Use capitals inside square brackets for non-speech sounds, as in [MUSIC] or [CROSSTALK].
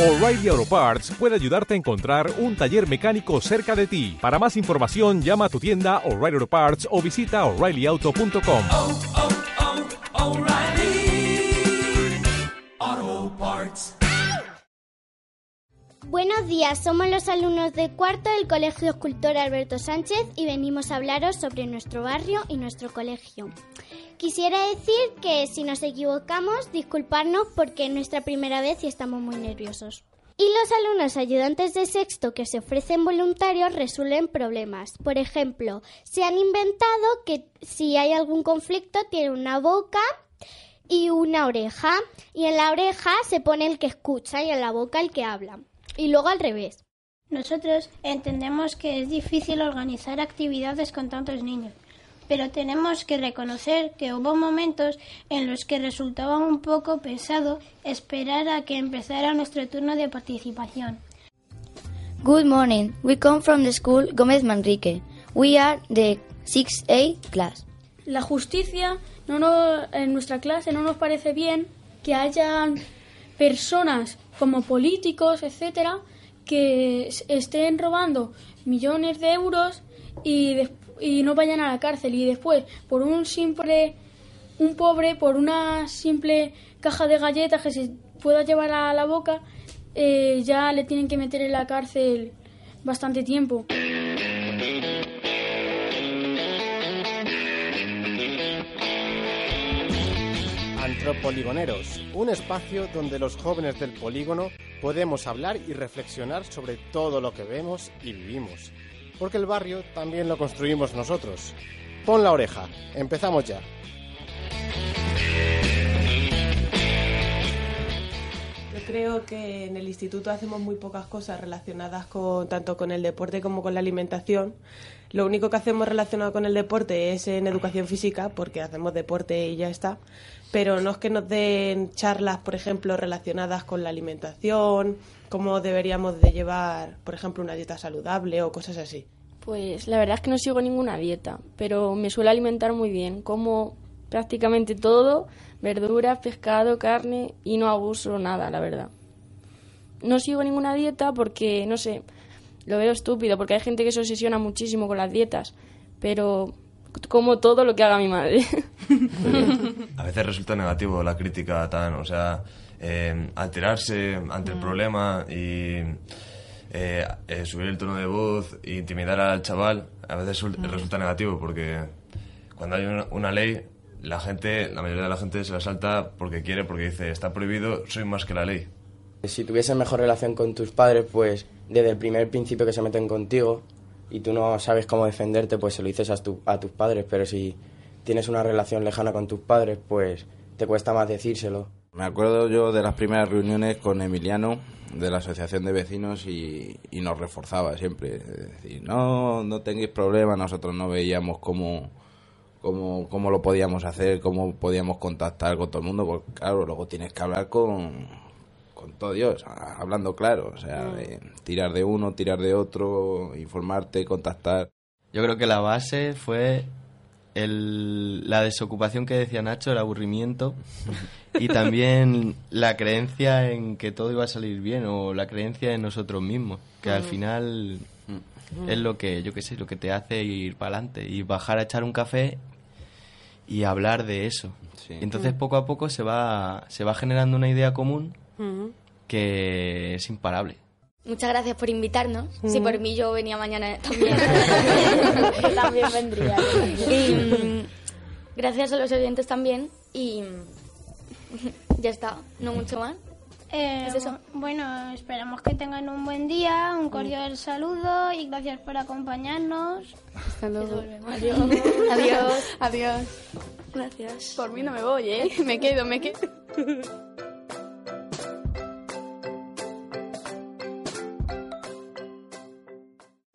O'Reilly Auto Parts puede ayudarte a encontrar un taller mecánico cerca de ti. Para más información, llama a tu tienda O'Reilly Auto Parts o visita oreillyauto.com. oh, oh, Parts. Buenos días, somos los alumnos de cuarto del Colegio Escultor Alberto Sánchez y venimos a hablaros sobre nuestro barrio y nuestro colegio. Quisiera decir que si nos equivocamos, disculparnos porque es nuestra primera vez y estamos muy nerviosos. Y los alumnos ayudantes de sexto que se ofrecen voluntarios resuelven problemas. Por ejemplo, se han inventado que si hay algún conflicto tiene una boca y una oreja. Y en la oreja se pone el que escucha y en la boca el que habla. Y luego al revés. Nosotros entendemos que es difícil organizar actividades con tantos niños, pero tenemos que reconocer que hubo momentos en los que resultaba un poco pesado esperar a que empezara nuestro turno de participación. Good morning. We come from the school Gómez Manrique. We are the 6A class. La justicia no nos- en nuestra clase no nos parece bien que haya personas como políticos, etcétera, que estén robando millones de euros y, des- y no vayan a la cárcel y después por un simple un pobre por una simple caja de galletas que se pueda llevar a la boca eh, ya le tienen que meter en la cárcel bastante tiempo. Antropoligoneros, un espacio donde los jóvenes del polígono podemos hablar y reflexionar sobre todo lo que vemos y vivimos. Porque el barrio también lo construimos nosotros. Pon la oreja, empezamos ya. Creo que en el instituto hacemos muy pocas cosas relacionadas con tanto con el deporte como con la alimentación. Lo único que hacemos relacionado con el deporte es en educación física, porque hacemos deporte y ya está. Pero no es que nos den charlas, por ejemplo, relacionadas con la alimentación, cómo deberíamos de llevar, por ejemplo, una dieta saludable o cosas así. Pues la verdad es que no sigo ninguna dieta, pero me suelo alimentar muy bien. Como prácticamente todo, verduras, pescado, carne y no abuso nada, la verdad. No sigo ninguna dieta porque, no sé, lo veo estúpido, porque hay gente que se obsesiona muchísimo con las dietas, pero como todo lo que haga mi madre. [LAUGHS] A veces resulta negativo la crítica tan, o sea, eh, alterarse ante el problema y eh, eh, subir el tono de voz e intimidar al chaval, a veces sul- resulta negativo porque cuando hay una, una ley, la gente, la mayoría de la gente se la salta porque quiere, porque dice, está prohibido, soy más que la ley. Si tuvieses mejor relación con tus padres, pues desde el primer principio que se meten contigo y tú no sabes cómo defenderte, pues se lo dices a, tu- a tus padres, pero si tienes una relación lejana con tus padres, pues te cuesta más decírselo. Me acuerdo yo de las primeras reuniones con Emiliano de la Asociación de Vecinos y, y nos reforzaba siempre. Es decir, no, no tengáis problemas, nosotros no veíamos cómo, cómo, cómo lo podíamos hacer, cómo podíamos contactar con todo el mundo, porque claro, luego tienes que hablar con, con todo Dios, hablando claro, o sea, de tirar de uno, tirar de otro, informarte, contactar. Yo creo que la base fue el- la desocupación que decía Nacho, el aburrimiento y [LAUGHS] también la creencia en que todo iba a salir bien o la creencia en nosotros mismos, que al Mm. final es lo que, yo qué sé, lo que te hace ir para adelante y bajar a echar un café y hablar de eso. Y entonces Mm. poco a poco se va, se va generando una idea común Ujú. que es imparable. Muchas gracias por invitarnos. Si Mm. por mí yo venía mañana también. [LAUGHS] También vendría. Y mm, gracias a los oyentes también. Y mm, [LAUGHS] ya está, no mucho más. Eh, ¿Es eso? Bueno, esperamos que tengan un buen día, un cordial saludo y gracias por acompañarnos. Hasta luego. Adiós. Adiós. Adiós. Gracias. Por mí no me voy, ¿eh? [LAUGHS] Me quedo, me quedo.